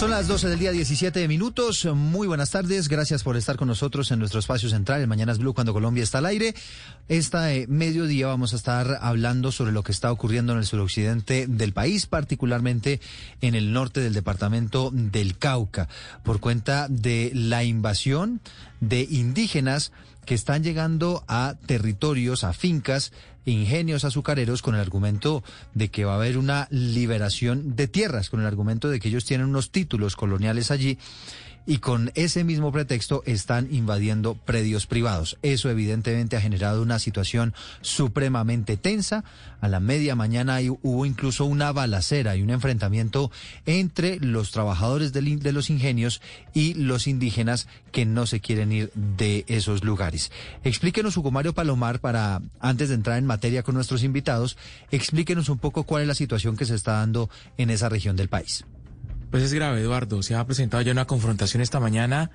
Son las 12 del día 17 minutos. Muy buenas tardes. Gracias por estar con nosotros en nuestro espacio central, el Mañanas Blue, cuando Colombia está al aire. Esta eh, mediodía vamos a estar hablando sobre lo que está ocurriendo en el suroccidente del país, particularmente en el norte del departamento del Cauca, por cuenta de la invasión de indígenas que están llegando a territorios, a fincas, ingenios azucareros con el argumento de que va a haber una liberación de tierras, con el argumento de que ellos tienen unos títulos coloniales allí y con ese mismo pretexto están invadiendo predios privados. Eso evidentemente ha generado una situación supremamente tensa. A la media mañana hubo incluso una balacera y un enfrentamiento entre los trabajadores de los ingenios y los indígenas que no se quieren ir de esos lugares. Explíquenos, Hugo Mario Palomar, para antes de entrar en materia con nuestros invitados, explíquenos un poco cuál es la situación que se está dando en esa región del país. Pues es grave, Eduardo. Se ha presentado ya una confrontación esta mañana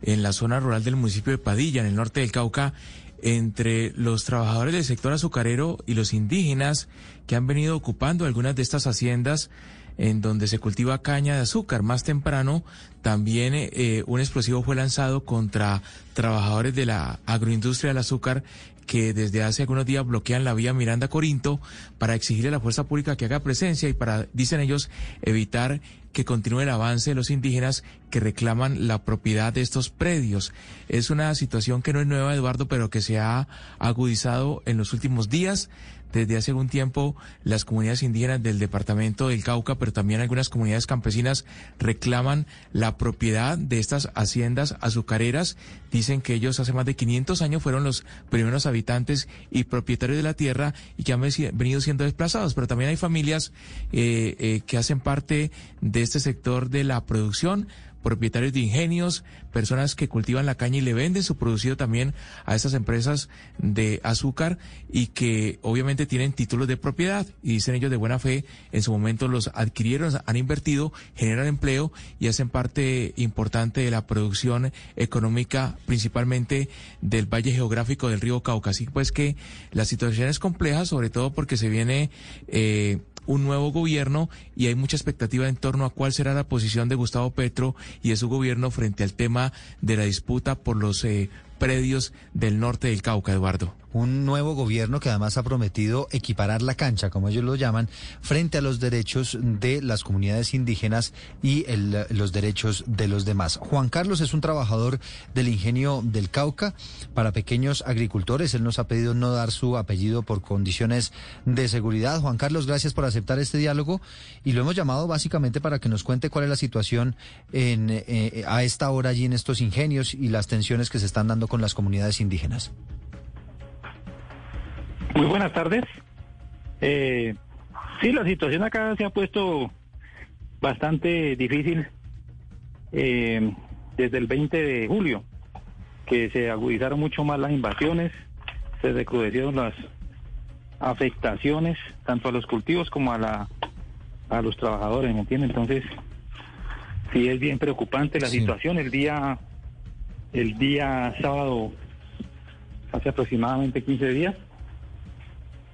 en la zona rural del municipio de Padilla, en el norte del Cauca, entre los trabajadores del sector azucarero y los indígenas que han venido ocupando algunas de estas haciendas en donde se cultiva caña de azúcar. Más temprano también eh, un explosivo fue lanzado contra trabajadores de la agroindustria del azúcar que desde hace algunos días bloquean la vía Miranda Corinto para exigirle a la fuerza pública que haga presencia y para, dicen ellos, evitar que continúe el avance de los indígenas que reclaman la propiedad de estos predios. Es una situación que no es nueva, Eduardo, pero que se ha agudizado en los últimos días. Desde hace algún tiempo, las comunidades indígenas del departamento del Cauca, pero también algunas comunidades campesinas reclaman la propiedad de estas haciendas azucareras. Dicen que ellos hace más de 500 años fueron los primeros habitantes y propietarios de la tierra y que han venido siendo desplazados. Pero también hay familias eh, eh, que hacen parte de este sector de la producción propietarios de ingenios, personas que cultivan la caña y le venden su producido también a estas empresas de azúcar y que obviamente tienen títulos de propiedad y dicen ellos de buena fe, en su momento los adquirieron, han invertido, generan empleo y hacen parte importante de la producción económica principalmente del valle geográfico del río Cauca. Así pues que la situación es compleja, sobre todo porque se viene eh, un nuevo gobierno y hay mucha expectativa en torno a cuál será la posición de Gustavo Petro y de su gobierno frente al tema de la disputa por los eh, predios del norte del Cauca, Eduardo un nuevo gobierno que además ha prometido equiparar la cancha, como ellos lo llaman, frente a los derechos de las comunidades indígenas y los derechos de los demás. Juan Carlos es un trabajador del ingenio del Cauca para pequeños agricultores. Él nos ha pedido no dar su apellido por condiciones de seguridad. Juan Carlos, gracias por aceptar este diálogo y lo hemos llamado básicamente para que nos cuente cuál es la situación en, eh, a esta hora allí en estos ingenios y las tensiones que se están dando con las comunidades indígenas. Muy buenas tardes. Eh, sí, la situación acá se ha puesto bastante difícil eh, desde el 20 de julio, que se agudizaron mucho más las invasiones, se recrudecieron las afectaciones tanto a los cultivos como a la a los trabajadores, ¿me entiende? Entonces, sí es bien preocupante la situación. El día el día sábado, hace aproximadamente 15 días,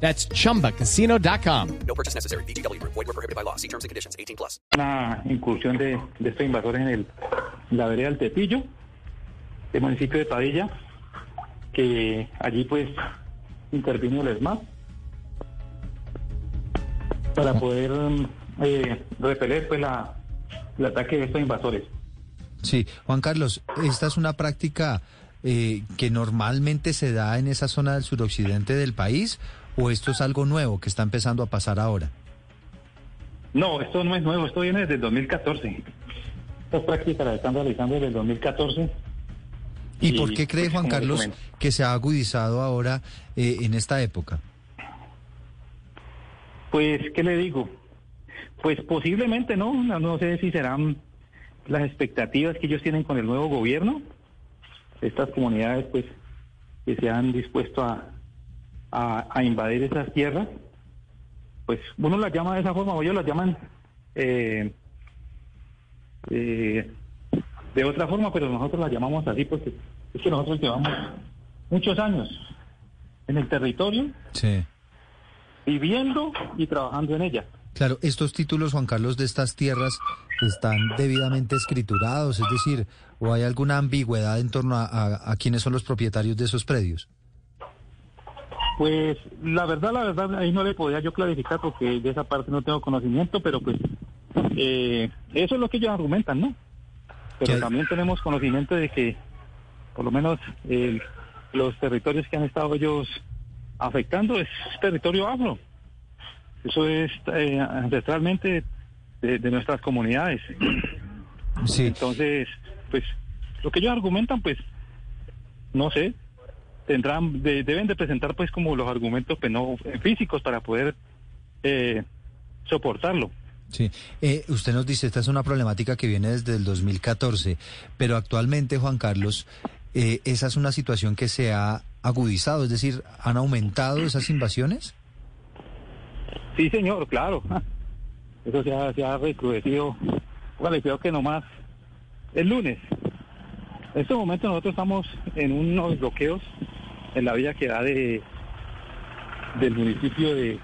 That's chumbacasino.com. No purchase necessary. BGW. Void were prohibited by law. See terms and conditions 18 plus. Una incursión de, de estos invasores en el, la vereda del Tepillo. del municipio de Padilla, que allí pues intervino el ESMAD para poder eh, repeler pues la, el ataque de estos invasores. Sí, Juan Carlos, esta es una práctica eh, que normalmente se da en esa zona del suroccidente del país o esto es algo nuevo que está empezando a pasar ahora? No, esto no es nuevo, esto viene desde el 2014. Estas prácticas las están realizando desde el 2014. ¿Y, Y, por qué cree pues, Juan Carlos que se ha agudizado ahora eh, en esta época? Pues, ¿qué le digo? Pues posiblemente no, no, no sé si serán las expectativas que ellos tienen con el nuevo gobierno. Estas comunidades, pues, que se han dispuesto a, a, a invadir esas tierras, pues uno las llama de esa forma, o ellos las llaman eh, eh, de otra forma, pero nosotros las llamamos así porque es que nosotros llevamos muchos años en el territorio, Sí. viviendo y trabajando en ella. Claro, estos títulos, Juan Carlos, de estas tierras están debidamente escriturados, es decir, o hay alguna ambigüedad en torno a, a- a quiénes son los propietarios de esos predios. Pues la verdad, la verdad, ahí no le podía yo clarificar porque de esa parte no tengo conocimiento, pero pues eh, eso es lo que ellos argumentan, ¿no? ¿Qué Pero también tenemos conocimiento de que por lo menos los territorios que han estado ellos afectando es territorio afro. Eso es eh, ancestralmente de, de nuestras comunidades. Sí. Entonces, pues lo que ellos argumentan, pues no sé, tendrán, de- deben de presentar pues como los argumentos pues, no eh, físicos para poder eh, soportarlo. Sí, Eh, usted nos dice, esta es una problemática que viene desde el 2014, pero actualmente, Juan Carlos, eh, esa es una situación que se ha agudizado, es decir, ¿han aumentado esas invasiones? Sí, señor, claro. Eso se ha, se ha recrudecido. Vale, creo que nomás el lunes. En este momento nosotros estamos en unos bloqueos en la vía que da de del municipio de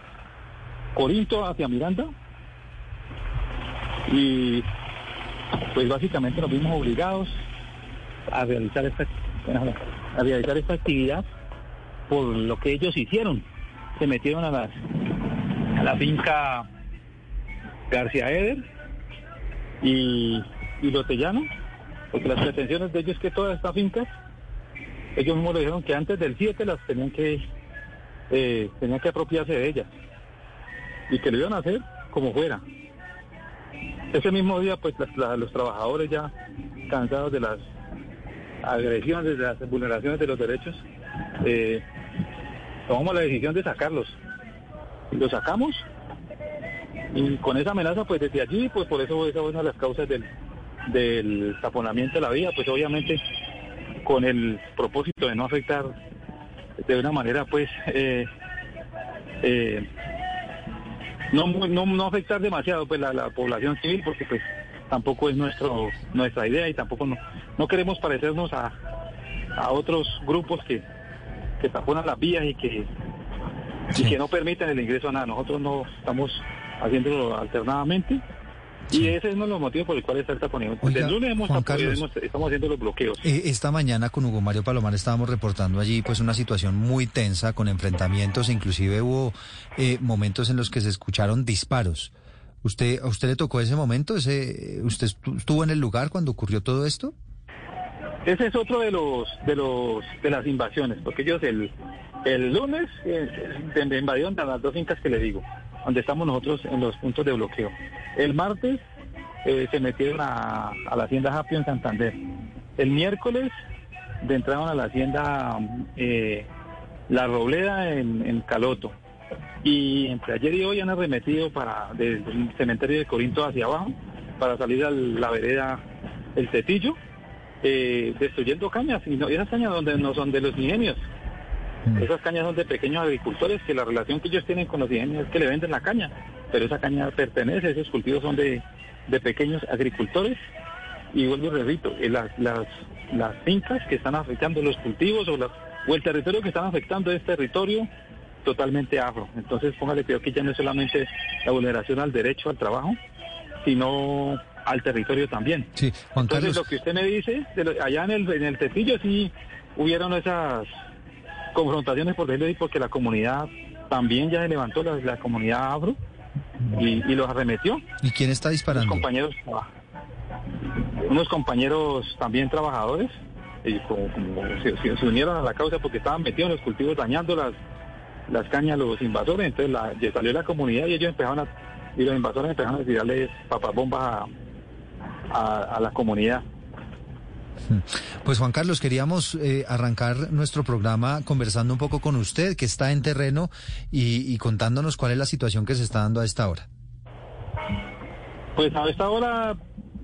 Corinto hacia Miranda. Y pues básicamente nos vimos obligados a realizar esta a realizar esta actividad por lo que ellos hicieron. Se metieron a las a la finca García Eder y, y Lotellano, porque las pretensiones de ellos es que todas estas fincas, ellos mismos le dijeron que antes del 7 las tenían que eh, tenían que apropiarse de ellas y que lo iban a hacer como fuera. Ese mismo día, pues los trabajadores ya cansados de las agresiones, de las vulneraciones de los derechos, eh, tomamos la decisión de sacarlos lo sacamos y con esa amenaza pues desde allí pues por eso esa es una de las causas del, del taponamiento de la vía pues obviamente con el propósito de no afectar de una manera pues eh, eh, no, no no afectar demasiado pues la, la población civil porque pues tampoco es nuestro nuestra idea y tampoco no, no queremos parecernos a, a otros grupos que, que taponan las vías y que Sí. y que no permiten el ingreso a nada. Nosotros no estamos haciéndolo alternadamente. Sí. Y ese es uno de los motivos por el cual está Desde el lunes hemos Carlos. hemos- estamos haciendo los bloqueos. Eh, esta mañana con Hugo Mario Palomar estábamos reportando allí pues una situación muy tensa con enfrentamientos, inclusive hubo eh, momentos en los que se escucharon disparos. ¿Usted, ¿A usted le tocó ese momento? Ese, ¿Usted estu- estuvo en el lugar cuando ocurrió todo esto? Ese es otro de los de los de las invasiones, porque ellos el el lunes eh, invadieron a las dos fincas que le digo, donde estamos nosotros en los puntos de bloqueo. El martes eh, se metieron a, la hacienda Japio en Santander. El miércoles entraron a la hacienda eh, La Robleda en, Caloto. Y entre ayer y hoy han arremetido para desde el cementerio de Corinto hacia abajo para salir a la vereda El Tetillo eh, destruyendo cañas, y no, esas cañas donde no son de los ingenios. Esas cañas son de pequeños agricultores, que la relación que ellos tienen con los ingenios es que le venden la caña, pero esa caña pertenece, esos cultivos son de, de pequeños agricultores, y vuelvo y repito, eh, las, las, las fincas que están afectando los cultivos o, las, o el territorio que están afectando es territorio totalmente afro. Entonces, póngale cuidado que ya no es solamente la vulneración al derecho al trabajo, sino al territorio también. Sí, Juan Entonces, Carlos. lo que usted me dice, de lo- allá en el, en el Tecillo sí hubieron esas confrontaciones, por decirlo así, porque la comunidad también ya se levantó, la, la comunidad afro, y, y los arremetió. ¿Y quién está Unos disparando? compañeros, unos compañeros también trabajadores, y como, como se, unieron a la causa porque estaban metidos en los cultivos dañando las, las cañas los invasores, entonces la, ya salió la comunidad y ellos empezaron a, y los invasores empezaron a tirarles papabombas a, a, a la comunidad. Pues Juan Carlos, queríamos eh, arrancar nuestro programa conversando un poco con usted, que está en terreno, y, contándonos cuál es la situación que se está dando a esta hora. Pues a esta hora,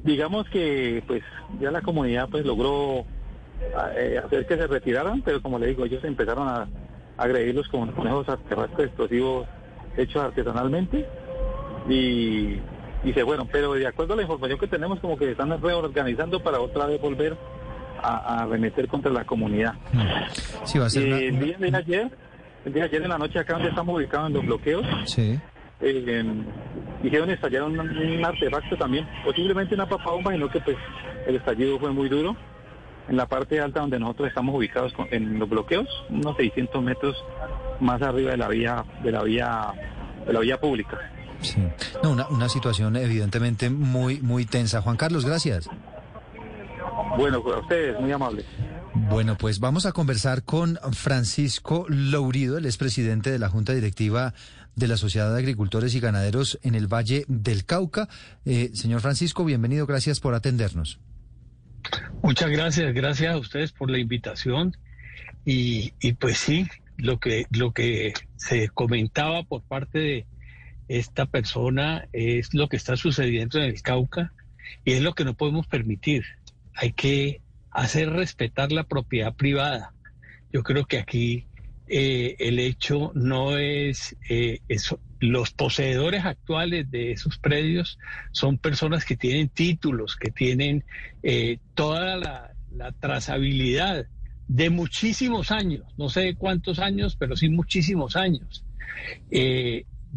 digamos que pues ya la comunidad pues logró eh, hacer que se retiraran, pero como le digo, ellos empezaron a agredirlos con, con esos artefactos explosivos hechos artesanalmente y, se fueron. Pero de acuerdo a la información que tenemos, como que se están reorganizando para otra vez volver a, a arremeter contra la comunidad. Sí, va a ser Eh, una- el, día de ayer, el día de ayer en la noche acá donde estamos ubicados en los bloqueos, Sí. eh, dijeron estallaron un, un artefacto también, posiblemente una papabomba, sino que pues el estallido fue muy duro en la parte alta donde nosotros estamos ubicados con- en los bloqueos, unos 600 metros más arriba de la vía de la vía de la vía pública. Sí. No, una, una situación evidentemente muy, muy tensa. Juan Carlos, gracias. Bueno, pues a ustedes, muy amables. Bueno, pues vamos a conversar con Francisco Lourido, el expresidente de la Junta Directiva de la Sociedad de Agricultores y Ganaderos en el Valle del Cauca. Eh, señor Francisco, bienvenido, gracias por atendernos. Muchas gracias, gracias a ustedes por la invitación. Y, y pues sí, lo que, lo que se comentaba por parte de esta persona es lo que está sucediendo en el Cauca y es lo que no podemos permitir. Hay que hacer respetar la propiedad privada. Yo creo que aquí eh, el hecho no es eh, eso. Los poseedores actuales de esos predios son personas que tienen títulos, que tienen eh, toda la, trazabilidad de muchísimos años, no sé cuántos años, pero sí muchísimos años,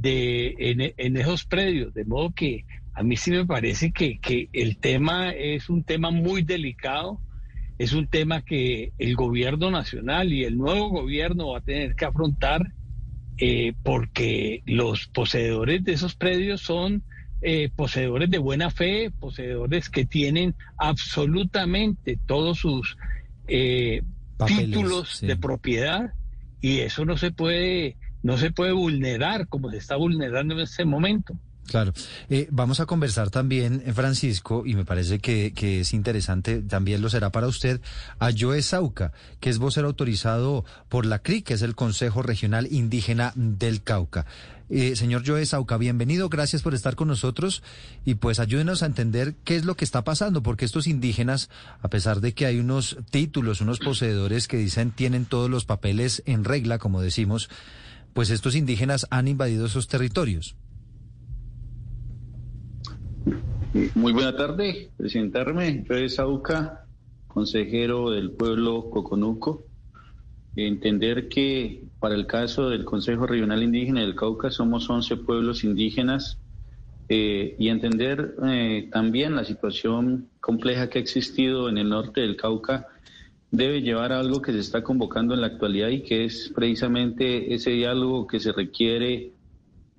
de, en, en esos predios. De modo que a mí sí me parece que, que el tema es un tema muy delicado, es un tema que el gobierno nacional y el nuevo gobierno va a tener que afrontar eh, porque los poseedores de esos predios son eh, poseedores de buena fe, poseedores que tienen absolutamente todos sus eh, Papeles, títulos sí. de propiedad y eso no se puede no se puede vulnerar como se está vulnerando en este momento. Claro. Eh, vamos a conversar también, eh, Francisco, y me parece que, que es interesante, también lo será para usted, a Joe Sauca, que es vocero autorizado por la CRI, que es el Consejo Regional Indígena del Cauca. Eh, señor Joe Sauca, bienvenido, gracias por estar con nosotros y pues ayúdenos a entender qué es lo que está pasando, porque estos indígenas, a pesar de que hay unos títulos, unos poseedores que dicen tienen todos los papeles en regla, como decimos, pues estos indígenas han invadido esos territorios. Muy buena tarde, presentarme, soy Sauca, consejero del pueblo Coconuco. Entender que para el caso del Consejo Regional Indígena del Cauca somos 11 pueblos indígenas eh, y entender eh, también la situación compleja que ha existido en el norte del Cauca debe llevar a algo que se está convocando en la actualidad y que es precisamente ese diálogo que se requiere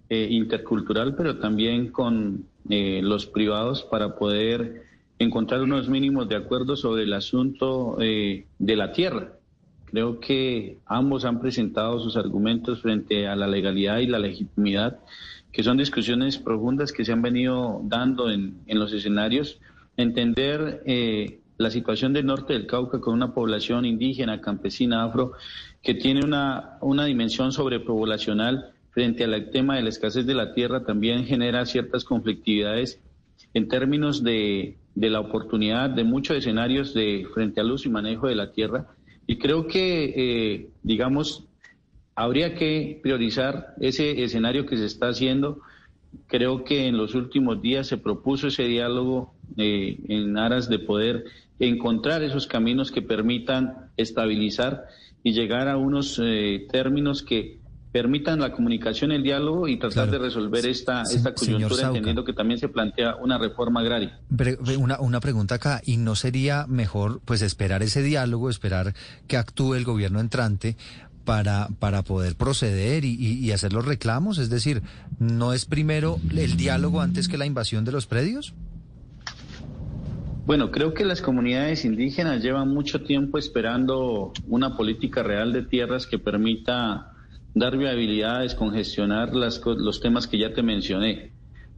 eh, intercultural, pero también con eh, los privados para poder encontrar unos mínimos de acuerdo sobre el asunto eh, de la tierra. Creo que ambos han presentado sus argumentos frente a la legalidad y la legitimidad, que son discusiones profundas que se han venido dando en, en los escenarios. Entender eh, la situación del norte del Cauca con una población indígena, campesina, afro, que tiene una, una dimensión sobrepoblacional frente al tema de la escasez de la tierra también genera ciertas conflictividades en términos de, de la oportunidad de muchos escenarios de frente al uso y manejo de la tierra. Y creo que, eh, digamos, habría que priorizar ese escenario que se está haciendo. Creo que en los últimos días se propuso ese diálogo eh, en aras de poder encontrar esos caminos que permitan estabilizar y llegar a unos eh, términos que permitan la comunicación, el diálogo y tratar Claro. de resolver esta, Se- esta coyuntura, entendiendo que también se plantea una reforma agraria. Una, una pregunta acá, ¿y no sería mejor pues esperar ese diálogo, esperar que actúe el gobierno entrante para, para poder proceder y, y- y hacer los reclamos? Es decir, ¿no es primero el diálogo antes que la invasión de los predios? Bueno, creo que las comunidades indígenas llevan mucho tiempo esperando una política real de tierras que permita dar viabilidad descongestionar las, los temas que ya te mencioné.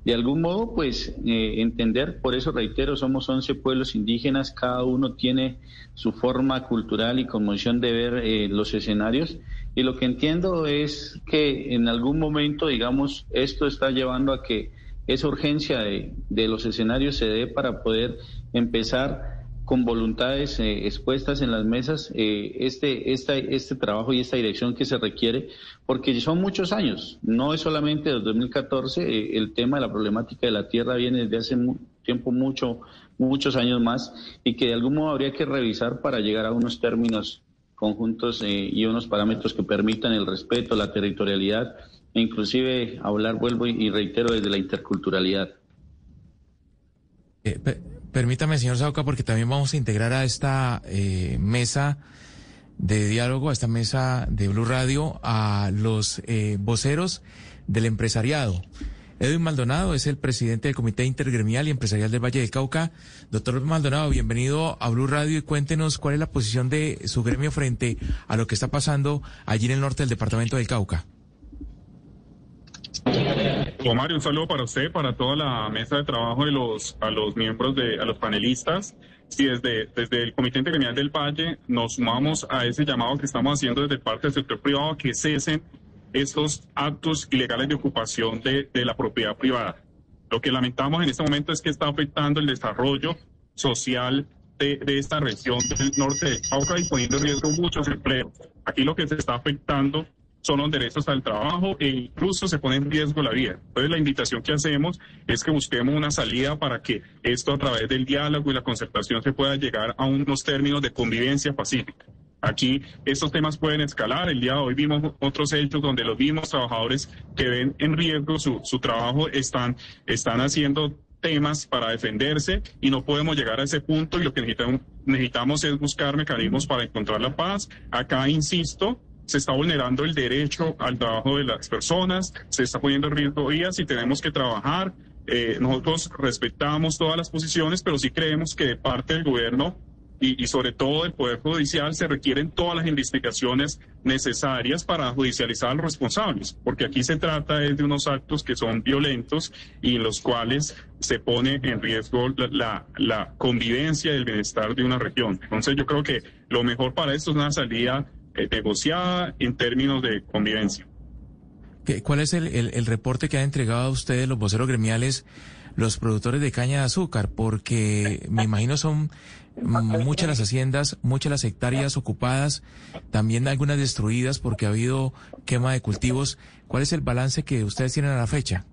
De algún modo, pues eh, entender, por eso reitero, somos 11 pueblos indígenas, cada uno tiene su forma cultural y conmoción de ver eh, los escenarios. Y lo que entiendo es que en algún momento, digamos, esto está llevando a que esa urgencia de, los escenarios se dé para poder empezar con voluntades eh, expuestas en las mesas eh, este, esta, este trabajo y esta dirección que se requiere, porque son muchos años, no es solamente desde 2014, eh, el tema de la problemática de la tierra viene desde hace mu- tiempo mucho, muchos años más, y que de algún modo habría que revisar para llegar a unos términos conjuntos eh, y unos parámetros que permitan el respeto, la territorialidad inclusive hablar, vuelvo y, reitero, desde la interculturalidad. Eh, pe- permítame, señor Sauca, porque también vamos a integrar a esta eh, mesa de diálogo, a esta mesa de Blue Radio, a los eh, voceros del empresariado. Edwin Maldonado es el presidente del Comité Intergremial y Empresarial del Valle del Cauca. Doctor Maldonado, bienvenido a Blue Radio y cuéntenos cuál es la posición de su gremio frente a lo que está pasando allí en el norte del departamento del Cauca. Omar, un saludo para usted, para toda la mesa de trabajo de los, a los miembros de, a los panelistas. Sí, desde, desde el Comité Intergremial del Valle nos sumamos a ese llamado que estamos haciendo desde parte del sector privado que cesen estos actos ilegales de ocupación de, de la propiedad privada. Lo que lamentamos en este momento es que está afectando el desarrollo social de, de esta región del norte del Cauca y poniendo en riesgo muchos empleos. Aquí lo que se está afectando son los derechos al trabajo e incluso se pone en riesgo la vida. Entonces la invitación que hacemos es que busquemos una salida para que esto a través del diálogo y la concertación se pueda llegar a unos términos de convivencia pacífica. Aquí estos temas pueden escalar. El día de hoy vimos otros hechos donde los mismos trabajadores que ven en riesgo su, su trabajo están, están haciendo temas para defenderse y no podemos llegar a ese punto y lo que necesitamos, necesitamos es buscar mecanismos para encontrar la paz. Acá, insisto, se está vulnerando el derecho al trabajo de las personas, se está poniendo en riesgo vías y tenemos que trabajar. Eh, nosotros respetamos todas las posiciones, pero sí creemos que de parte del gobierno y, y, sobre todo del Poder Judicial se requieren todas las investigaciones necesarias para judicializar a los responsables, porque aquí se trata de unos actos que son violentos y en los cuales se pone en riesgo la, la, convivencia y el bienestar de una región. Entonces yo creo que lo mejor para esto es una salida eh, negociada en términos de convivencia. ¿Cuál es el, el, el, reporte que han entregado a ustedes los voceros gremiales, los productores de caña de azúcar? Porque me imagino son muchas las haciendas, muchas las hectáreas ocupadas, también algunas destruidas porque ha habido quema de cultivos. ¿Cuál es el balance que ustedes tienen a la fecha?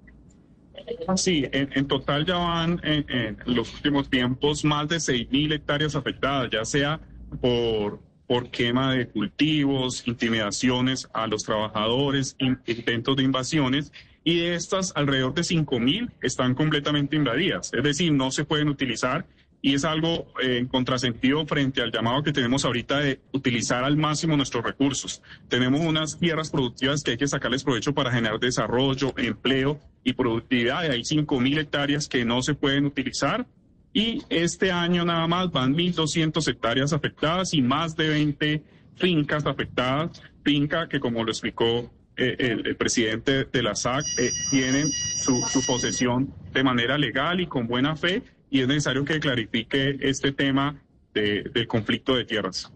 Sí, en, en total ya van en, en, los últimos tiempos más de 6.000 hectáreas afectadas, ya sea por, por quema de cultivos, intimidaciones a los trabajadores, intentos de invasiones, y de estas alrededor de 5.000 están completamente invadidas, es decir, no se pueden utilizar y es algo eh, en contrasentido frente al llamado que tenemos ahorita de utilizar al máximo nuestros recursos. Tenemos unas tierras productivas que hay que sacarles provecho para generar desarrollo, empleo y productividad. Y hay 5.000 hectáreas que no se pueden utilizar. Y este año nada más van 1.200 hectáreas afectadas y más de 20 fincas afectadas. Finca que, como lo explicó eh, el, presidente de la SAC, eh, tienen su, posesión de manera legal y con buena fe y es necesario que clarifique este tema de, del conflicto de tierras.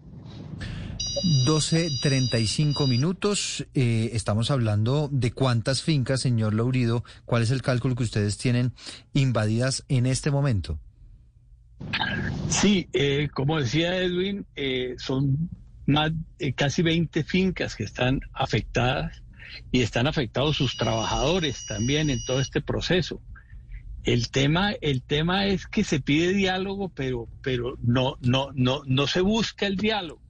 12.35 minutos. Eh, estamos hablando de cuántas fincas, señor Laurido. ¿Cuál es el cálculo que ustedes tienen invadidas en este momento? Sí, eh, como decía Edwin, eh, son más casi 20 fincas que están afectadas y están afectados sus trabajadores también en todo este proceso. El tema, el tema es que se pide diálogo, pero, pero no, no, no, no se busca el diálogo.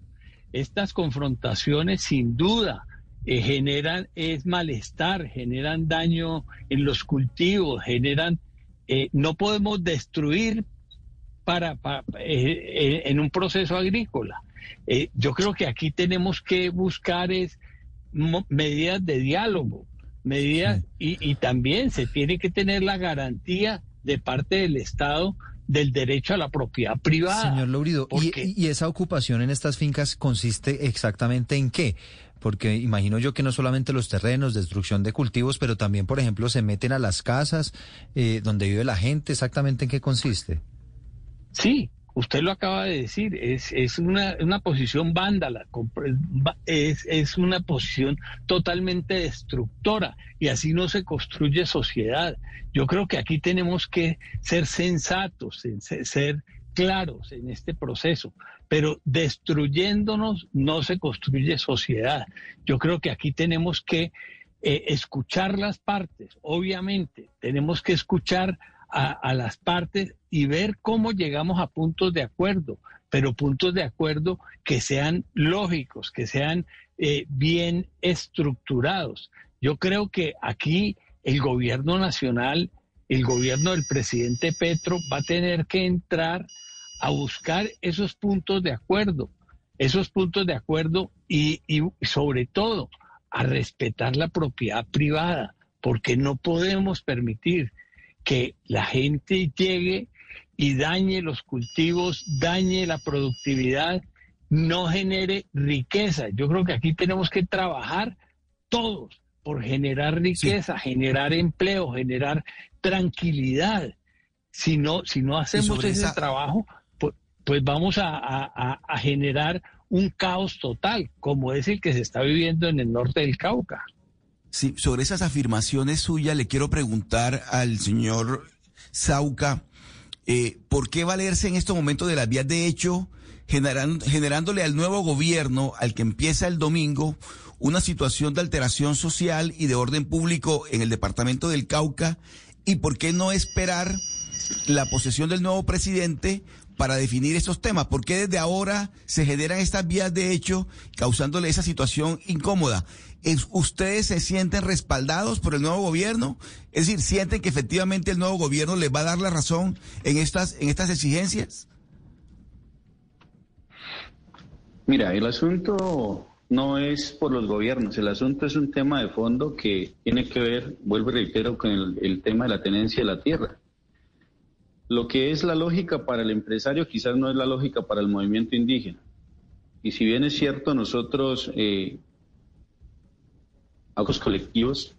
Estas confrontaciones sin duda eh, generan es malestar, generan daño en los cultivos, generan, eh, no podemos destruir para, eh, en un proceso agrícola. yo creo que aquí tenemos que buscar es medidas de diálogo, medidas y, y también se tiene que tener la garantía de parte del Estado del derecho a la propiedad privada. Señor Lourido, ¿y, esa ocupación en estas fincas consiste exactamente en qué? Porque imagino yo que no solamente los terrenos, destrucción de cultivos, pero también, por ejemplo, se meten a las casas eh, donde vive la gente. ¿Exactamente en qué consiste? Sí, usted lo acaba de decir, es, es una, una, posición vándala, es, es, una posición totalmente destructora y así no se construye sociedad. Yo creo que aquí tenemos que ser sensatos, ser claros en este proceso, pero destruyéndonos no se construye sociedad. Yo creo que aquí tenemos que eh, escuchar las partes, obviamente, tenemos que escuchar a, las partes y ver cómo llegamos a puntos de acuerdo, pero puntos de acuerdo que sean lógicos, que sean eh, bien estructurados. Yo creo que aquí el gobierno nacional, el gobierno del presidente Petro va a tener que entrar a buscar esos puntos de acuerdo, esos puntos de acuerdo y, y sobre todo a respetar la propiedad privada, porque no podemos permitir que la gente llegue y dañe los cultivos, dañe la productividad, no genere riqueza. Yo creo que aquí tenemos que trabajar todos por generar riqueza, generar empleo, generar tranquilidad. Si no, si no hacemos ese trabajo, pues, pues vamos a, a generar un caos total, como es el que se está viviendo en el norte del Cauca. Sí, sobre esas afirmaciones suyas le quiero preguntar al señor Sauca, eh, ¿por qué valerse en estos momentos de las vías de hecho, generándole al nuevo gobierno, al que empieza el domingo, una situación de alteración social y de orden público en el departamento del Cauca? ¿Y por qué no esperar la posesión del nuevo presidente para definir estos temas? ¿Por qué desde ahora se generan estas vías de hecho causándole esa situación incómoda? ¿Ustedes se sienten respaldados por el nuevo gobierno? Es decir, ¿sienten que efectivamente el nuevo gobierno les va a dar la razón en estas, en estas exigencias? Mira, el asunto no es por los gobiernos, el asunto es un tema de fondo que tiene que ver, vuelvo y reitero, con el, el tema de la tenencia de la tierra. Lo que es la lógica para el empresario quizás no es la lógica para el movimiento indígena. Y si bien es cierto, nosotros eh, los colectivos.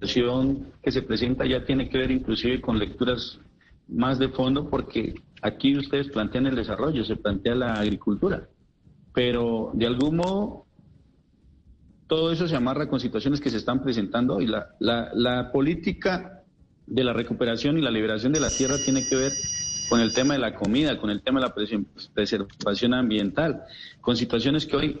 La situación que se presenta ya tiene que ver inclusive con lecturas más de fondo porque aquí ustedes plantean el desarrollo, se plantea la agricultura, pero de algún modo todo eso se amarra con situaciones que se están presentando la, la política de la recuperación y la liberación de la tierra tiene que ver con el tema de la comida, con el tema de la preservación ambiental, con situaciones que hoy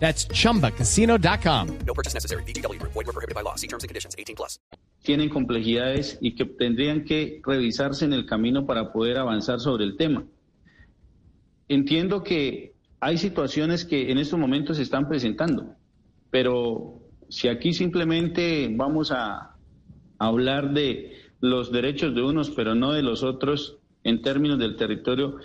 That's chumbacasino.com. No purchase necessary. BGW. Void were prohibited by law. See terms and conditions 18 plus. Tienen complejidades y que tendrían que revisarse en el camino para poder avanzar sobre el tema. Entiendo que hay situaciones que en estos momentos se están presentando, pero si aquí simplemente vamos a hablar de los derechos de unos, pero no de los otros en términos del territorio,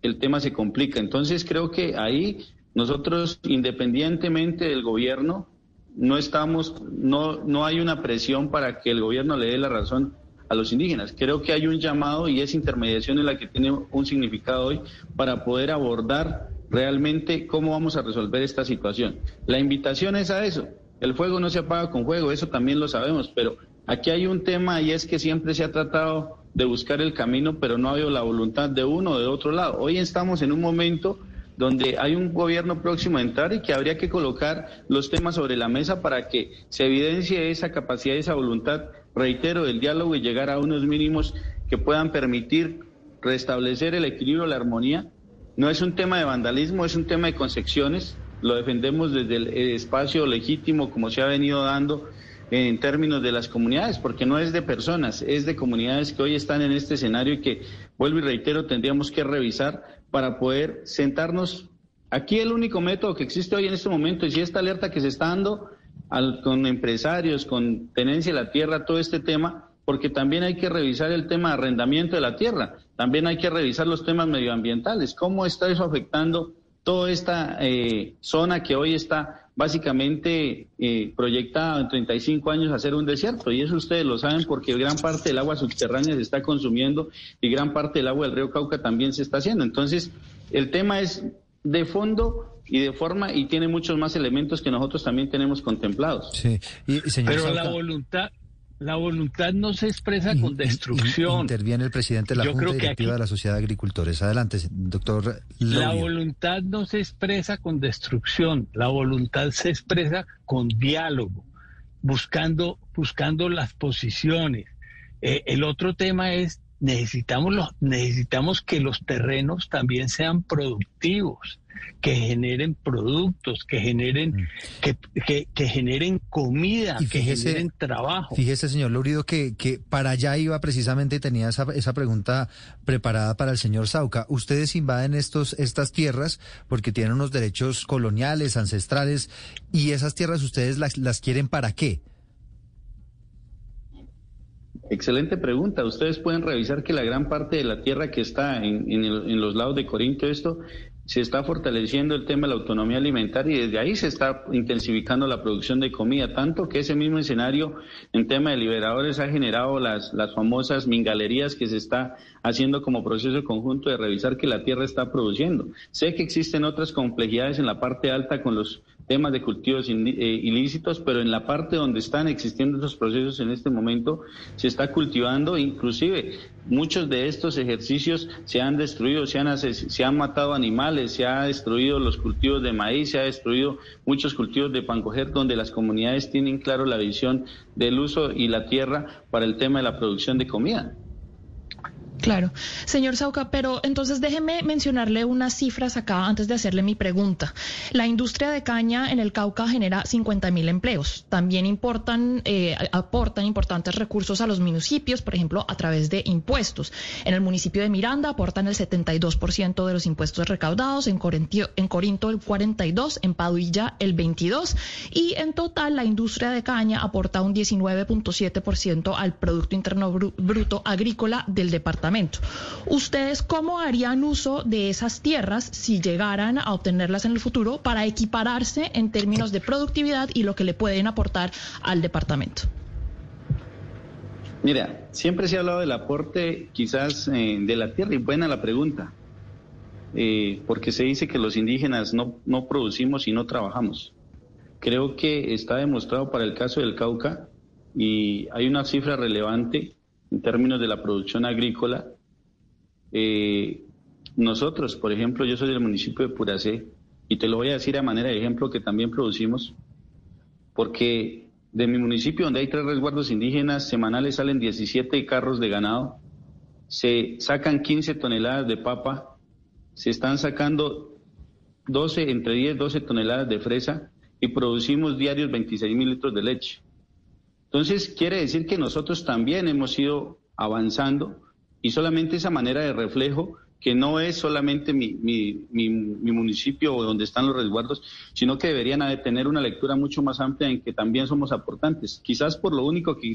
el tema se complica. Entonces creo que ahí nosotros, independientemente del gobierno, no estamos, no, no hay una presión para que el gobierno le dé la razón a los indígenas. Creo que hay un llamado y esa intermediación es la que tiene un significado hoy para poder abordar realmente cómo vamos a resolver esta situación. La invitación es a eso. El fuego no se apaga con fuego, eso también lo sabemos, pero aquí hay un tema y es que siempre se ha tratado de buscar el camino, pero no ha habido la voluntad de uno o de otro lado. Hoy estamos en un momento donde hay un gobierno próximo a entrar y que habría que colocar los temas sobre la mesa para que se evidencie esa capacidad, esa voluntad, reitero, del diálogo y llegar a unos mínimos que puedan permitir restablecer el equilibrio, la armonía. No es un tema de vandalismo, es un tema de concepciones. Lo defendemos desde el espacio legítimo como se ha venido dando en términos de las comunidades, porque no es de personas, es de comunidades que hoy están en este escenario y que, vuelvo y reitero, tendríamos que revisar para poder sentarnos. Aquí el único método que existe hoy en este momento, si esta alerta que se está dando con empresarios, con tenencia de la tierra, todo este tema, porque también hay que revisar el tema de arrendamiento de la tierra, también hay que revisar los temas medioambientales, cómo está eso afectando toda esta eh, zona que hoy está básicamente eh, proyectada en 35 años a ser un desierto. Y eso ustedes lo saben porque gran parte del agua subterránea se está consumiendo y gran parte del agua del río Cauca también se está haciendo. Entonces, el tema es de fondo y de forma y tiene muchos más elementos que nosotros también tenemos contemplados. Sí. Y, señor Pero la voluntad la voluntad no se expresa con destrucción. Interviene el presidente de la Junta Directiva de la Sociedad de Agricultores. Adelante, doctor. La voluntad no se expresa con destrucción, la voluntad se expresa con diálogo, buscando, buscando las posiciones. Eh, el otro tema es necesitamos los, necesitamos que los terrenos también sean productivos que generen productos, que generen, mm. que, que, generen comida, que generen trabajo. Fíjese, señor Lurido, que, que para allá iba precisamente y tenía esa, esa pregunta preparada para el señor Sauca. Ustedes invaden estos, estas tierras porque tienen unos derechos coloniales, ancestrales, y esas tierras ustedes las, las quieren para qué? Excelente pregunta. Ustedes pueden revisar que la gran parte de la tierra que está en, los lados de Corinto, esto se está fortaleciendo el tema de la autonomía alimentaria y desde ahí se está intensificando la producción de comida, tanto que ese mismo escenario en tema de liberadores ha generado las, las famosas mingalerías que se está haciendo como proceso conjunto de revisar que la tierra está produciendo. Sé que existen otras complejidades en la parte alta con los temas de cultivos eh, ilícitos, pero en la parte donde están existiendo esos procesos en este momento se está cultivando, inclusive muchos de estos ejercicios se han destruido, se han, se han matado animales, se ha destruido los cultivos de maíz, se ha destruido muchos cultivos de pancoger donde las comunidades tienen claro la visión del uso y la tierra para el tema de la producción de comida. Claro. Señor Sauca, pero entonces déjeme mencionarle unas cifras acá antes de hacerle mi pregunta. La industria de caña en el Cauca genera 50 mil empleos. También importan, eh, aportan importantes recursos a los municipios, por ejemplo, a través de impuestos. En el municipio de Miranda aportan el 72% de los impuestos recaudados, en, en Corinto el 42%, en Paduilla el 22% y en total la industria de caña aporta un 19.7% al Producto Interno Bruto Agrícola del departamento ¿Ustedes cómo harían uso de esas tierras si llegaran a obtenerlas en el futuro para equipararse en términos de productividad y lo que le pueden aportar al departamento? Mira, siempre se ha hablado del aporte quizás eh, de la tierra y buena la pregunta, eh, porque se dice que los indígenas no, no producimos y no trabajamos. Creo que está demostrado para el caso del Cauca y hay una cifra relevante en términos de la producción agrícola. Eh, nosotros, por ejemplo, yo soy del municipio de Puracé y te lo voy a decir a manera de ejemplo que también producimos, porque de mi municipio, donde hay tres resguardos indígenas, semanales salen 17 carros de ganado, se sacan 15 toneladas de papa, se están sacando 12, entre 10 12 toneladas de fresa y producimos diarios 26 mil litros de leche. Entonces, quiere decir que nosotros también hemos ido avanzando y solamente esa manera de reflejo, que no es solamente mi, mi, mi, municipio o donde están los resguardos, sino que deberían tener una lectura mucho más amplia en que también somos aportantes. Quizás por lo único que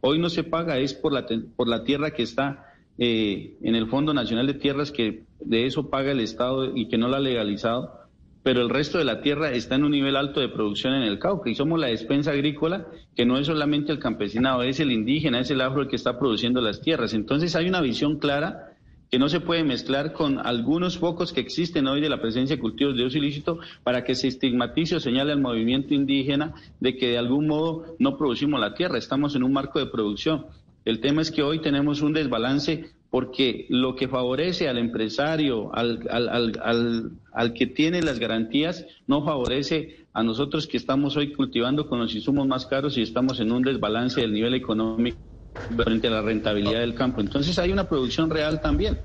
hoy no se paga es por la, por la tierra que está eh, en el Fondo Nacional de Tierras, que de eso paga el Estado y que no la ha legalizado pero el resto de la tierra está en un nivel alto de producción en el Cauca y somos la despensa agrícola que no es solamente el campesinado, es el indígena, es el afro el que está produciendo las tierras. Entonces hay una visión clara que no se puede mezclar con algunos focos que existen hoy de la presencia de cultivos de uso ilícito para que se estigmatice o señale al movimiento indígena de que de algún modo no producimos la tierra, estamos en un marco de producción. El tema es que hoy tenemos un desbalance porque lo que favorece al empresario, al, al, al, al, que tiene las garantías, no favorece a nosotros que estamos hoy cultivando con los insumos más caros y estamos en un desbalance del nivel económico frente a la rentabilidad del campo. Entonces hay una producción real también.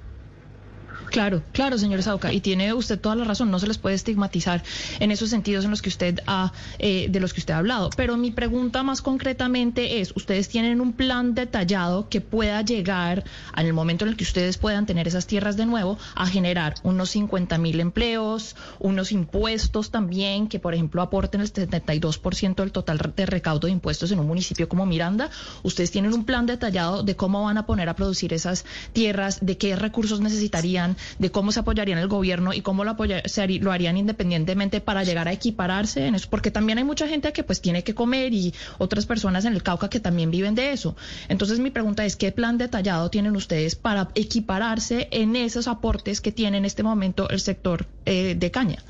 Claro, claro, señor Sauca, y tiene usted toda la razón, no se les puede estigmatizar en esos sentidos en los que usted ha, eh, de los que usted ha hablado. Pero mi pregunta más concretamente es, ¿ustedes tienen un plan detallado que pueda llegar, en el momento en el que ustedes puedan tener esas tierras de nuevo, a generar unos 50 mil empleos, unos impuestos también, que por ejemplo aporten el 72% del total de recaudo de impuestos en un municipio como Miranda? ¿Ustedes tienen un plan detallado de cómo van a poner a producir esas tierras, de qué recursos necesitarían? De cómo se apoyarían el gobierno y cómo lo, lo harían independientemente para llegar a equipararse en eso, porque también hay mucha gente que pues tiene que comer y otras personas en el Cauca que también viven de eso. Entonces mi pregunta es, ¿qué plan detallado tienen ustedes para equipararse en esos aportes que tiene en este momento el sector eh, de caña?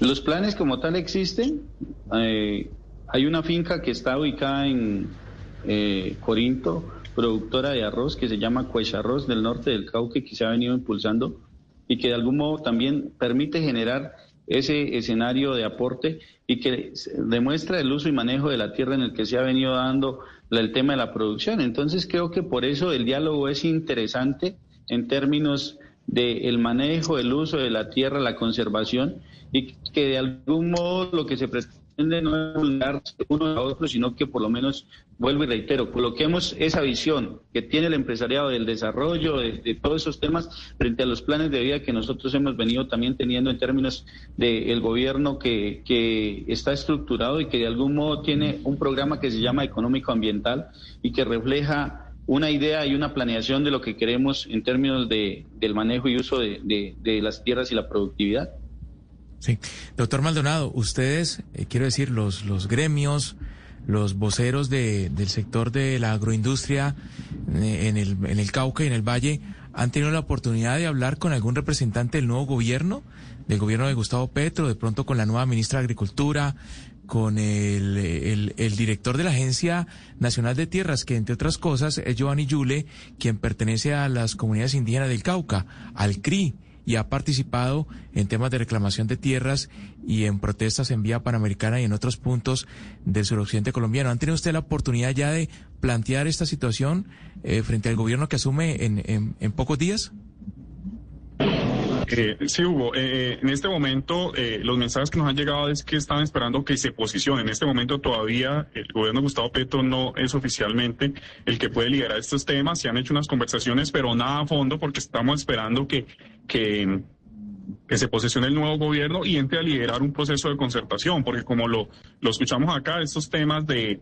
Los planes como tal existen. Eh, hay una finca que está ubicada en eh, Corinto, productora de arroz que se llama Arroz del norte del Cauca que se ha venido impulsando y que de algún modo también permite generar ese escenario de aporte y que demuestra el uso y manejo de la tierra en el que se ha venido dando el tema de la producción. Entonces creo que por eso el diálogo es interesante en términos del manejo, el uso de la tierra, la conservación y que de algún modo lo que se pretende no es uno a otro, sino que por lo menos, vuelvo y reitero, coloquemos esa visión que tiene el empresariado del desarrollo, de, todos esos temas, frente a los planes de vida que nosotros hemos venido también teniendo en términos del gobierno que, que está estructurado y que de algún modo tiene un programa que se llama económico ambiental y que refleja una idea y una planeación de lo que queremos en términos de, del manejo y uso de las tierras y la productividad. Sí. Doctor Maldonado, ustedes, eh, quiero decir, los, los gremios, los voceros de, del sector de la agroindustria eh, en, el, en el Cauca y en el Valle, ¿han tenido la oportunidad de hablar con algún representante del nuevo gobierno, del gobierno de Gustavo Petro, de pronto con la nueva ministra de Agricultura, con el, el, el, director de la Agencia Nacional de Tierras, que entre otras cosas es Giovanni Yule, quien pertenece a las comunidades indígenas del Cauca, al CRI? Y ha participado en temas de reclamación de tierras y en protestas en vía panamericana y en otros puntos del suroccidente colombiano. ¿Han tenido usted la oportunidad ya de plantear esta situación eh, frente al gobierno que asume en, en pocos días? Eh, sí, Hugo. Eh, eh, en este momento, eh, los mensajes que nos han llegado es que están esperando que se posicione. En este momento, todavía el gobierno de Gustavo Petro no es oficialmente el que puede liderar estos temas. Se han hecho unas conversaciones, pero nada a fondo, porque estamos esperando que, que, que se posicione el nuevo gobierno y entre a liderar un proceso de concertación, porque como lo, lo escuchamos acá, estos temas de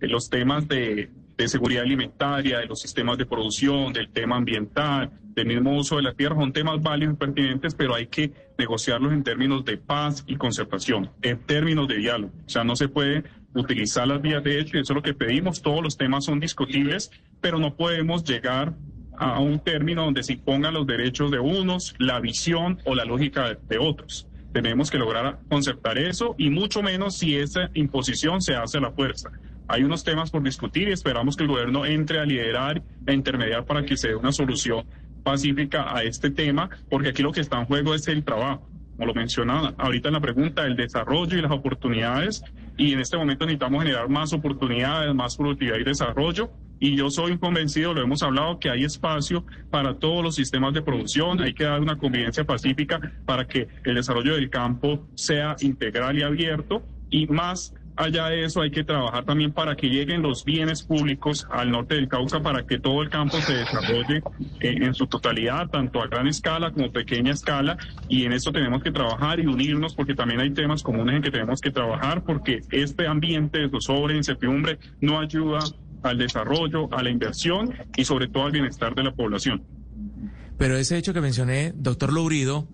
los temas de de seguridad alimentaria, de los sistemas de producción, del tema ambiental, del mismo uso de la tierra, son temas válidos y pertinentes, pero hay que negociarlos en términos de paz y concertación, en términos de diálogo. O sea, no se puede utilizar las vías de hecho, y eso es lo que pedimos, todos los temas son discutibles, pero no podemos llegar a un término donde se impongan los derechos de unos, la visión o la lógica de otros. Tenemos que lograr concertar eso y mucho menos si esa imposición se hace a la fuerza. Hay unos temas por discutir y esperamos que el gobierno entre a liderar e intermediar para que se dé una solución pacífica a este tema, porque aquí lo que está en juego es el trabajo. Como lo mencionaba ahorita en la pregunta, el desarrollo y las oportunidades. Y en este momento necesitamos generar más oportunidades, más productividad y desarrollo. Y yo soy convencido, lo hemos hablado, que hay espacio para todos los sistemas de producción. Hay que dar una convivencia pacífica para que el desarrollo del campo sea integral y abierto y más allá de eso hay que trabajar también para que lleguen los bienes públicos al norte del Cauca para que todo el campo se desarrolle en, su totalidad, tanto a gran escala como pequeña escala. Y en eso tenemos que trabajar y unirnos porque también hay temas comunes en que tenemos que trabajar porque este ambiente de zozobra e incertidumbre no ayuda al desarrollo, a la inversión y sobre todo al bienestar de la población. Pero ese hecho que mencioné, doctor Lourido,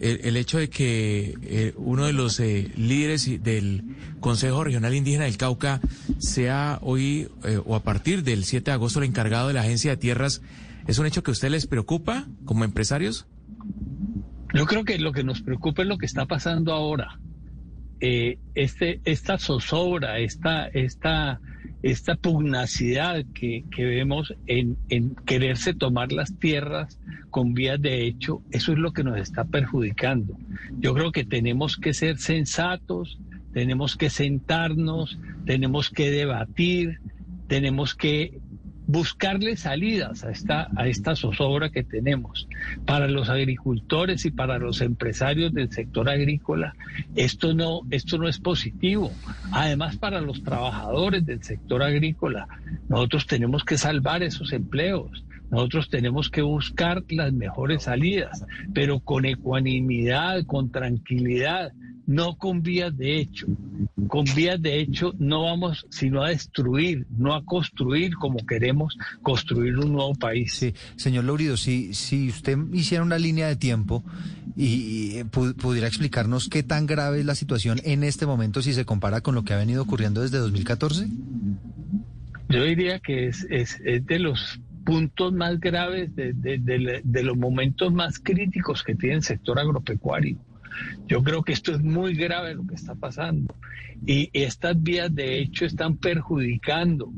el, hecho de que eh, uno de los eh, líderes del Consejo Regional Indígena del Cauca sea hoy eh, o a partir del 7 de agosto el encargado de la Agencia de Tierras, ¿es un hecho que a usted les preocupa como empresarios? Yo creo que lo que nos preocupa es lo que está pasando ahora. este, esta zozobra, esta, esta esta pugnacidad que, vemos en, en, quererse tomar las tierras con vías de hecho, eso es lo que nos está perjudicando. Yo creo que tenemos que ser sensatos, tenemos que sentarnos, tenemos que debatir, tenemos que buscarle salidas a esta, a esta zozobra que tenemos. Para los agricultores y para los empresarios del sector agrícola, esto no, esto no es positivo. Además, para los trabajadores del sector agrícola, nosotros tenemos que salvar esos empleos. Nosotros tenemos que buscar las mejores salidas, pero con ecuanimidad, con tranquilidad, no con vías de hecho. Con vías de hecho no vamos sino a destruir, no a construir como queremos construir un nuevo país. Sí, señor Laurido, si, si usted hiciera una línea de tiempo y, pudiera explicarnos qué tan grave es la situación en este momento si se compara con lo que ha venido ocurriendo desde 2014. Yo diría que es, es, es de los puntos más graves, de, de, de los momentos más críticos que tiene el sector agropecuario yo creo que esto es muy grave lo que está pasando y estas vías de hecho están perjudicando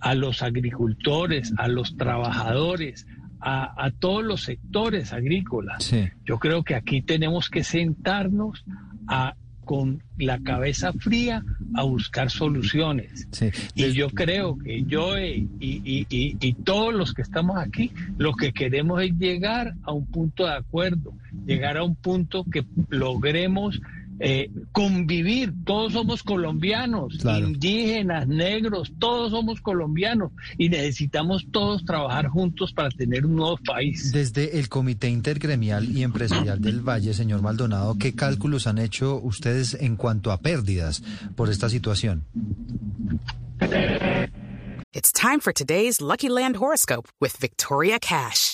a los agricultores, a los trabajadores, a, todos los sectores agrícolas. Yo creo que aquí tenemos que sentarnos a con la cabeza fría a buscar soluciones. Y yo creo que yo y, y, y, todos los que estamos aquí, lo que queremos es llegar a un punto de acuerdo, llegar a un punto que logremos eh, convivir. Todos somos colombianos, indígenas, negros, todos somos colombianos y necesitamos todos trabajar juntos para tener un nuevo país. Desde el Comité Intergremial y Empresarial del Valle, señor Maldonado, ¿qué cálculos han hecho ustedes en cuanto a pérdidas por esta situación? It's time for today's Lucky Land horoscope with Victoria Cash.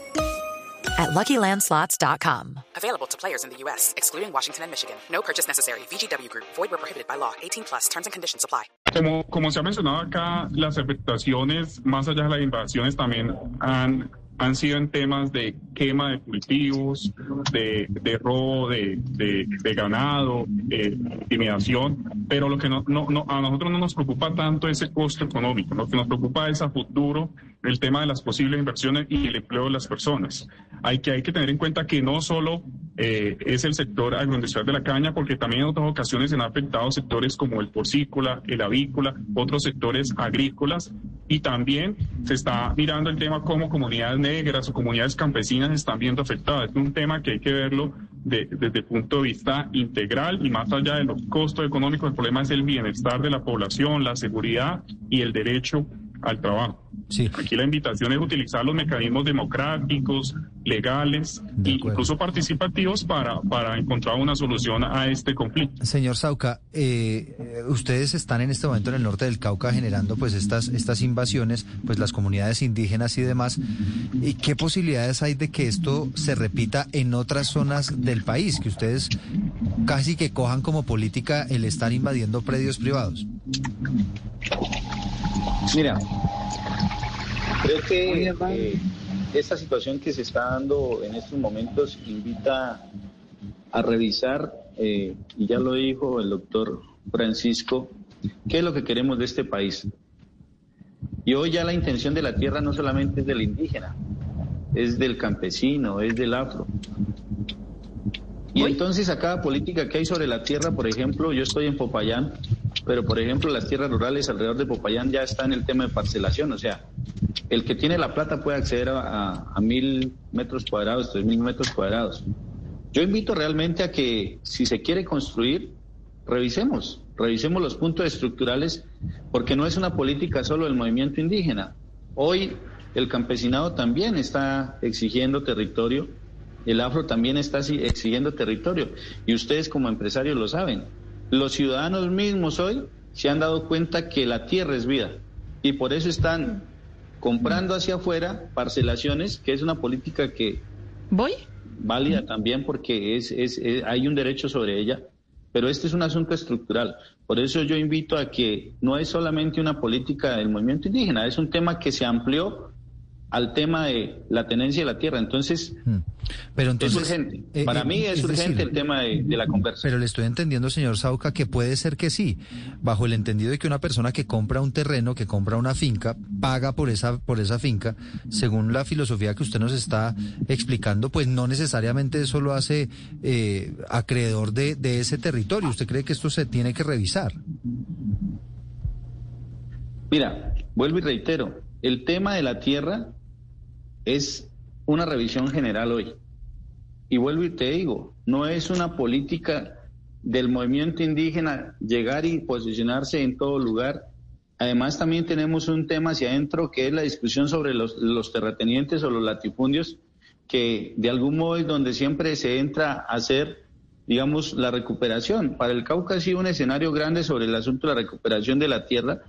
at LuckyLandSlots.com. Available to players in the U.S., excluding Washington and Michigan. No purchase necessary. VGW Group. Void where prohibited by law. 18 plus. Terms and conditions apply. Como, como se ha mencionado acá, las afectaciones, más allá de las invasiones, también han han sido en temas de quema de cultivos, de, de robo de, de, ganado, de intimidación, pero lo que no, no, a nosotros no nos preocupa tanto ese costo económico, lo que nos preocupa es a futuro el tema de las posibles inversiones y el empleo de las personas. Hay que, hay que tener en cuenta que no solo eh, es el sector agroindustrial de la caña, porque también en otras ocasiones se han afectado sectores como el porcícola, el avícola, otros sectores agrícolas, y también se está mirando el tema como comunidades negras o comunidades campesinas están viendo afectadas. Es un tema que hay que verlo desde el punto de vista integral y más allá de los costos económicos, el problema es el bienestar de la población, la seguridad y el derecho al trabajo. Sí. Aquí la invitación es utilizar los mecanismos democráticos, legales e incluso participativos para, para encontrar una solución a este conflicto. Señor Sauca, eh, ustedes están en este momento en el norte del Cauca generando pues estas, estas invasiones, pues las comunidades indígenas y demás. ¿Y qué posibilidades hay de que esto se repita en otras zonas del país? Que ustedes casi que cojan como política el estar invadiendo predios privados. Mira, creo que eh, esta situación que se está dando en estos momentos invita a revisar, eh, y ya lo dijo el doctor Francisco, qué es lo que queremos de este país. Y hoy ya la intención de la tierra no solamente es del indígena, es del campesino, es del afro. Y entonces a cada política que hay sobre la tierra, por ejemplo, yo estoy en Popayán, pero por ejemplo las tierras rurales alrededor de Popayán ya está en el tema de parcelación, o sea, el que tiene la plata puede acceder a, mil metros cuadrados, tres mil metros cuadrados. Yo invito realmente a que si se quiere construir, revisemos, revisemos los puntos estructurales, porque no es una política solo del movimiento indígena. Hoy el campesinado también está exigiendo territorio, el afro también está exigiendo territorio, y ustedes como empresarios lo saben. Los ciudadanos mismos hoy se han dado cuenta que la tierra es vida y por eso están comprando hacia afuera parcelaciones, que es una política que... ¿Voy? Válida también porque es, es, hay un derecho sobre ella, pero este es un asunto estructural. Por eso yo invito a que no es solamente una política del movimiento indígena, es un tema que se amplió al tema de la tenencia de la tierra. Entonces, hmm. pero entonces es urgente. Eh, Para eh, mí es, urgente el tema de, la conversa. Pero le estoy entendiendo, señor Sauca, que puede ser que sí, bajo el entendido de que una persona que compra un terreno, que compra una finca, paga por esa, por esa finca, según la filosofía que usted nos está explicando, pues no necesariamente eso lo hace eh, acreedor de, de ese territorio. ¿Usted cree que esto se tiene que revisar? Mira, vuelvo y reitero, el tema de la tierra es una revisión general hoy. Y vuelvo y te digo, no es una política del movimiento indígena llegar y posicionarse en todo lugar. Además, también tenemos un tema hacia adentro que es la discusión sobre los, los terratenientes o los latifundios, que de algún modo es donde siempre se entra a hacer, digamos, la recuperación. Para el Cauca ha sido un escenario grande sobre el asunto de la recuperación de la tierra,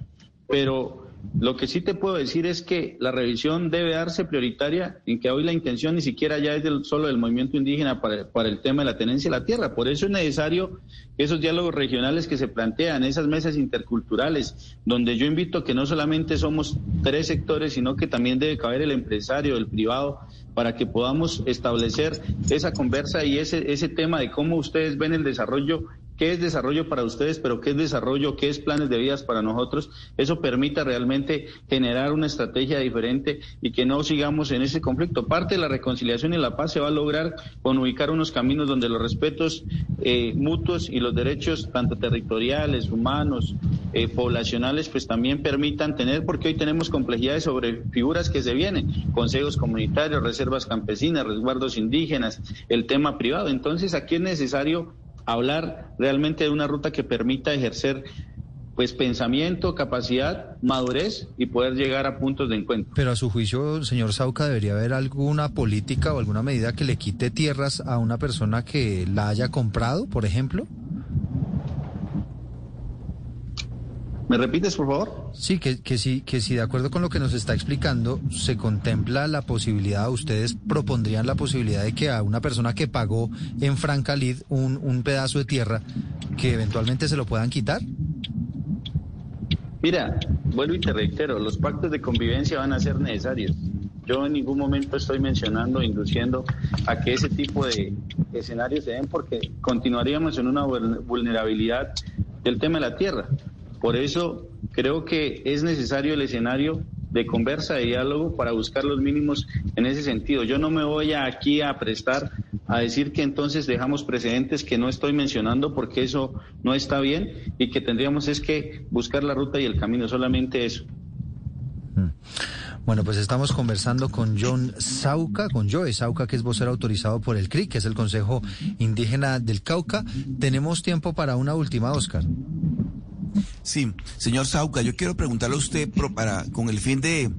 pero lo que sí te puedo decir es que la revisión debe darse prioritaria en que hoy la intención ni siquiera ya es del, solo del movimiento indígena para, el tema de la tenencia de la tierra. Por eso es necesario esos diálogos regionales que se plantean, esas mesas interculturales, donde yo invito que no solamente somos tres sectores, sino que también debe caber el empresario, el privado, para que podamos establecer esa conversa y ese, ese tema de cómo ustedes ven el desarrollo qué es desarrollo para ustedes, pero qué es desarrollo, qué es planes de vidas para nosotros, eso permita realmente generar una estrategia diferente y que no sigamos en ese conflicto. Parte de la reconciliación y la paz se va a lograr con ubicar unos caminos donde los respetos eh, mutuos y los derechos tanto territoriales, humanos, eh, poblacionales, pues también permitan tener, porque hoy tenemos complejidades sobre figuras que se vienen, consejos comunitarios, reservas campesinas, resguardos indígenas, el tema privado. Entonces aquí es necesario hablar realmente de una ruta que permita ejercer pues pensamiento, capacidad, madurez y poder llegar a puntos de encuentro. Pero a su juicio, señor Sauca, debería haber alguna política o alguna medida que le quite tierras a una persona que la haya comprado, por ejemplo. ¿Me repites, por favor? Sí, que, que, sí, que si de acuerdo con lo que nos está explicando, se contempla la posibilidad, ustedes propondrían la posibilidad de que a una persona que pagó en Francalid un, un pedazo de tierra, que eventualmente se lo puedan quitar. Mira, vuelvo y te reitero, los pactos de convivencia van a ser necesarios. Yo en ningún momento estoy mencionando, induciendo a que ese tipo de escenarios se den porque continuaríamos en una vulnerabilidad del tema de la tierra. Por eso creo que es necesario el escenario de conversa, de diálogo, para buscar los mínimos en ese sentido. Yo no me voy aquí a prestar a decir que entonces dejamos precedentes que no estoy mencionando porque eso no está bien y que tendríamos es que buscar la ruta y el camino, solamente eso. Mm. Bueno, pues estamos conversando con John Sauca, con Joe Sauca, que es vocero autorizado por el CRIC, que es el Consejo Indígena del Cauca. Tenemos tiempo para una última, Oscar. Sí, señor Sauca, yo quiero preguntarle a usted para, con el fin de,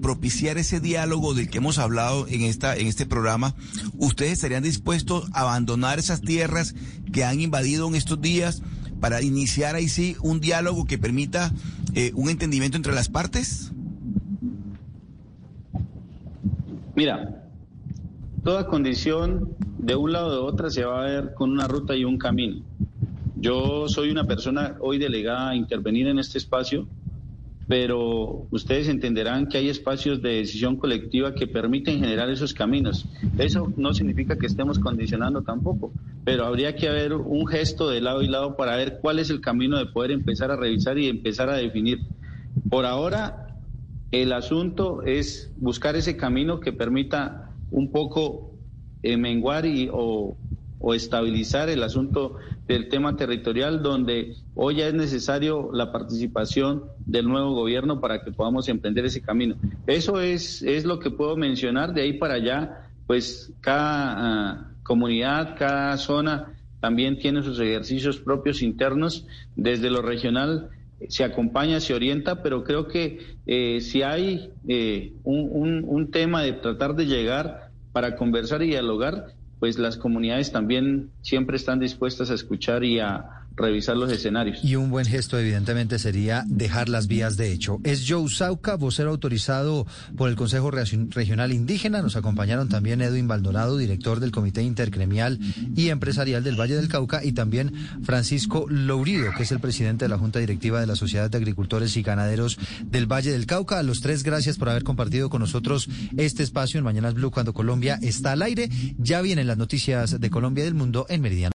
propiciar ese diálogo del que hemos hablado en, esta, en este programa, ¿ustedes estarían dispuestos a abandonar esas tierras que han invadido en estos días para iniciar ahí sí un diálogo que permita eh, un entendimiento entre las partes? Mira, toda condición de un lado o de otra se va a ver con una ruta y un camino. Yo soy una persona hoy delegada a intervenir en este espacio, pero ustedes entenderán que hay espacios de decisión colectiva que permiten generar esos caminos. Eso no significa que estemos condicionando tampoco, pero habría que haber un gesto de lado y lado para ver cuál es el camino de poder empezar a revisar y empezar a definir. Por ahora, el asunto es buscar ese camino que permita un poco eh, menguar y, o o estabilizar el asunto del tema territorial, donde hoy ya es necesario la participación del nuevo gobierno para que podamos emprender ese camino. Eso es, es lo que puedo mencionar. De ahí para allá, pues cada ah, comunidad, cada zona también tiene sus ejercicios propios internos. Desde lo regional se acompaña, se orienta, pero creo que eh, si hay eh, un, un tema de tratar de llegar para conversar y dialogar, pues las comunidades también siempre están dispuestas a escuchar y a, revisar los escenarios. Y un buen gesto, evidentemente, sería dejar las vías de hecho. Es Joe Sauca, vocero autorizado por el Consejo Regional Indígena. Nos acompañaron también Edwin Baldonado, director del Comité Intergremial y Empresarial del Valle del Cauca, y también Francisco Lourido, que es el presidente de la Junta Directiva de la Sociedad de Agricultores y Ganaderos del Valle del Cauca. A los tres, gracias por haber compartido con nosotros este espacio en Mañanas Blue cuando Colombia está al aire. Ya vienen las noticias de Colombia y del mundo en Meridiano.